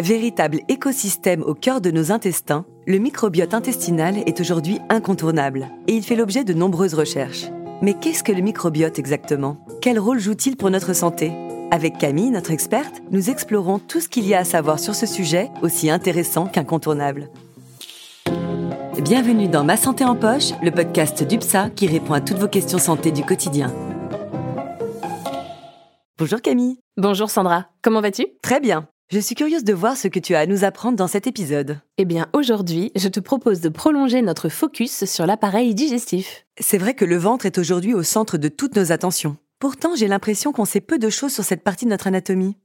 Véritable écosystème au cœur de nos intestins, le microbiote intestinal est aujourd'hui incontournable et il fait l'objet de nombreuses recherches. Mais qu'est-ce que le microbiote exactement? Quel rôle joue-t-il pour notre santé? Avec Camille, notre experte, nous explorons tout ce qu'il y a à savoir sur ce sujet aussi intéressant qu'incontournable. Bienvenue dans Ma Santé en Poche, le podcast d'UPSA qui répond à toutes vos questions santé du quotidien. Bonjour Camille. Bonjour Sandra, comment vas-tu? Très bien. Je suis curieuse de voir ce que tu as à nous apprendre dans cet épisode. Eh bien, aujourd'hui, je te propose de prolonger notre focus sur l'appareil digestif. C'est vrai que le ventre est aujourd'hui au centre de toutes nos attentions. Pourtant, j'ai l'impression qu'on sait peu de choses sur cette partie de notre anatomie.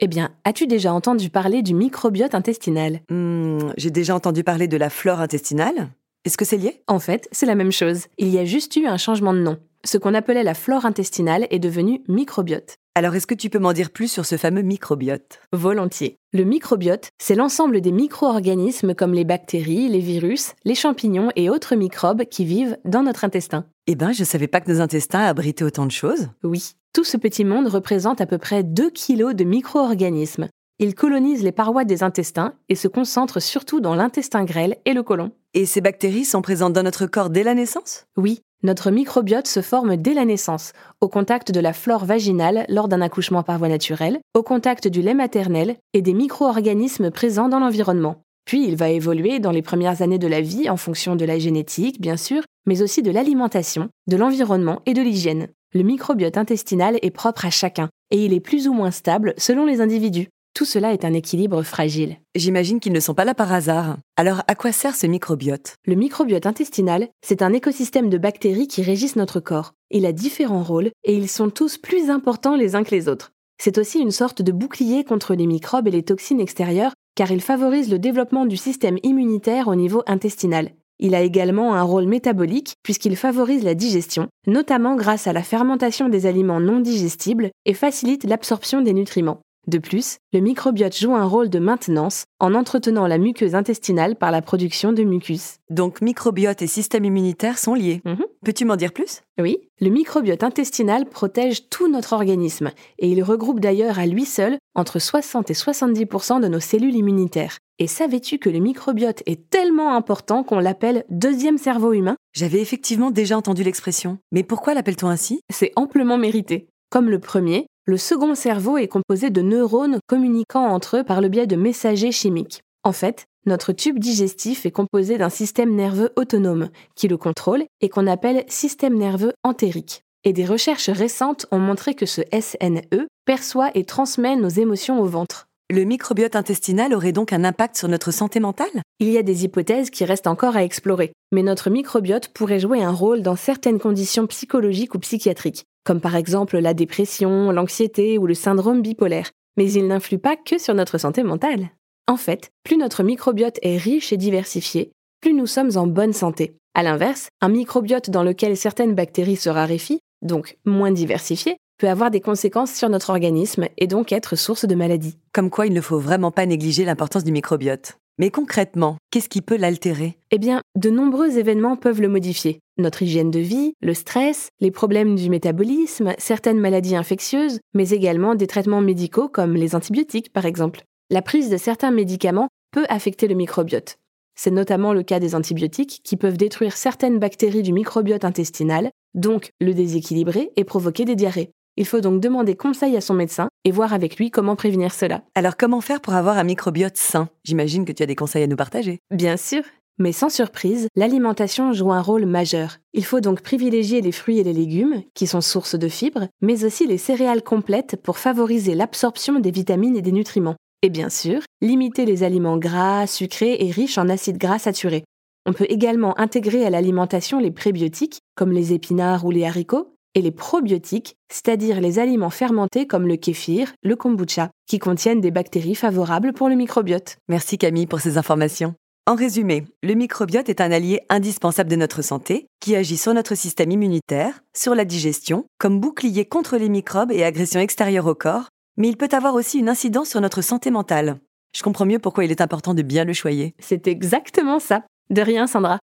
Eh bien, as-tu déjà entendu parler du microbiote intestinal? Hmm, j'ai déjà entendu parler de la flore intestinale. Est-ce que c'est lié? En fait, c'est la même chose. Il y a juste eu un changement de nom. Ce qu'on appelait la flore intestinale est devenu microbiote. Alors, est-ce que tu peux m'en dire plus sur ce fameux microbiote? Volontiers. Le microbiote, c'est l'ensemble des micro-organismes comme les bactéries, les virus, les champignons et autres microbes qui vivent dans notre intestin. Eh ben, je savais pas que nos intestins abritaient autant de choses. Oui, tout ce petit monde représente à peu près 2 kilos de micro-organismes. Ils colonisent les parois des intestins et se concentrent surtout dans l'intestin grêle et le côlon. Et ces bactéries sont présentes dans notre corps dès la naissance? Oui, notre microbiote se forme dès la naissance, au contact de la flore vaginale lors d'un accouchement par voie naturelle, au contact du lait maternel et des micro-organismes présents dans l'environnement. Puis il va évoluer dans les premières années de la vie en fonction de la génétique, bien sûr, mais aussi de l'alimentation, de l'environnement et de l'hygiène. Le microbiote intestinal est propre à chacun, et il est plus ou moins stable selon les individus. Tout cela est un équilibre fragile. J'imagine qu'ils ne sont pas là par hasard. Alors, à quoi sert ce microbiote? Le microbiote intestinal, c'est un écosystème de bactéries qui régissent notre corps. Il a différents rôles et ils sont tous plus importants les uns que les autres. C'est aussi une sorte de bouclier contre les microbes et les toxines extérieures car il favorise le développement du système immunitaire au niveau intestinal. Il a également un rôle métabolique puisqu'il favorise la digestion, notamment grâce à la fermentation des aliments non digestibles et facilite l'absorption des nutriments. De plus, le microbiote joue un rôle de maintenance en entretenant la muqueuse intestinale par la production de mucus. Donc, microbiote et système immunitaire sont liés. Mhm. Peux-tu m'en dire plus? Oui, le microbiote intestinal protège tout notre organisme et il regroupe d'ailleurs à lui seul entre 60 et 70% de nos cellules immunitaires. Et savais-tu que le microbiote est tellement important qu'on l'appelle deuxième cerveau humain? J'avais effectivement déjà entendu l'expression. Mais pourquoi l'appelle-t-on ainsi? C'est amplement mérité. Comme le premier, le second cerveau est composé de neurones communiquant entre eux par le biais de messagers chimiques. En fait, notre tube digestif est composé d'un système nerveux autonome qui le contrôle et qu'on appelle système nerveux entérique. Et des recherches récentes ont montré que ce SNE perçoit et transmet nos émotions au ventre. Le microbiote intestinal aurait donc un impact sur notre santé mentale? Il y a des hypothèses qui restent encore à explorer, mais notre microbiote pourrait jouer un rôle dans certaines conditions psychologiques ou psychiatriques, comme par exemple la dépression, l'anxiété ou le syndrome bipolaire, mais il n'influe pas que sur notre santé mentale. En fait, plus notre microbiote est riche et diversifié, plus nous sommes en bonne santé. A l'inverse, un microbiote dans lequel certaines bactéries se raréfient, donc moins diversifié, peut avoir des conséquences sur notre organisme et donc être source de maladies. Comme quoi, il ne faut vraiment pas négliger l'importance du microbiote. Mais concrètement, qu'est-ce qui peut l'altérer? Eh bien, de nombreux événements peuvent le modifier. Notre hygiène de vie, le stress, les problèmes du métabolisme, certaines maladies infectieuses, mais également des traitements médicaux comme les antibiotiques par exemple. La prise de certains médicaments peut affecter le microbiote. C'est notamment le cas des antibiotiques qui peuvent détruire certaines bactéries du microbiote intestinal, donc le déséquilibrer et provoquer des diarrhées. Il faut donc demander conseil à son médecin et voir avec lui comment prévenir cela. Alors, comment faire pour avoir un microbiote sain? J'imagine que tu as des conseils à nous partager. Bien sûr. Mais sans surprise, l'alimentation joue un rôle majeur. Il faut donc privilégier les fruits et les légumes, qui sont sources de fibres, mais aussi les céréales complètes pour favoriser l'absorption des vitamines et des nutriments. Et bien sûr, limiter les aliments gras, sucrés et riches en acides gras saturés. On peut également intégrer à l'alimentation les prébiotiques, comme les épinards ou les haricots, et les probiotiques, c'est-à-dire les aliments fermentés comme le kéfir, le kombucha, qui contiennent des bactéries favorables pour le microbiote. Merci Camille pour ces informations. En résumé, le microbiote est un allié indispensable de notre santé qui agit sur notre système immunitaire, sur la digestion, comme bouclier contre les microbes et agressions extérieures au corps, mais il peut avoir aussi une incidence sur notre santé mentale. Je comprends mieux pourquoi il est important de bien le choyer. C'est exactement ça. De rien, Sandra.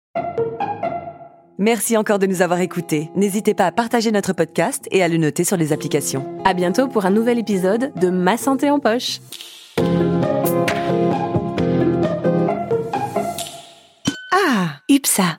Merci encore de nous avoir écoutés. N'hésitez pas à partager notre podcast et à le noter sur les applications. À bientôt pour un nouvel épisode de Ma santé en poche. Ah, UPSA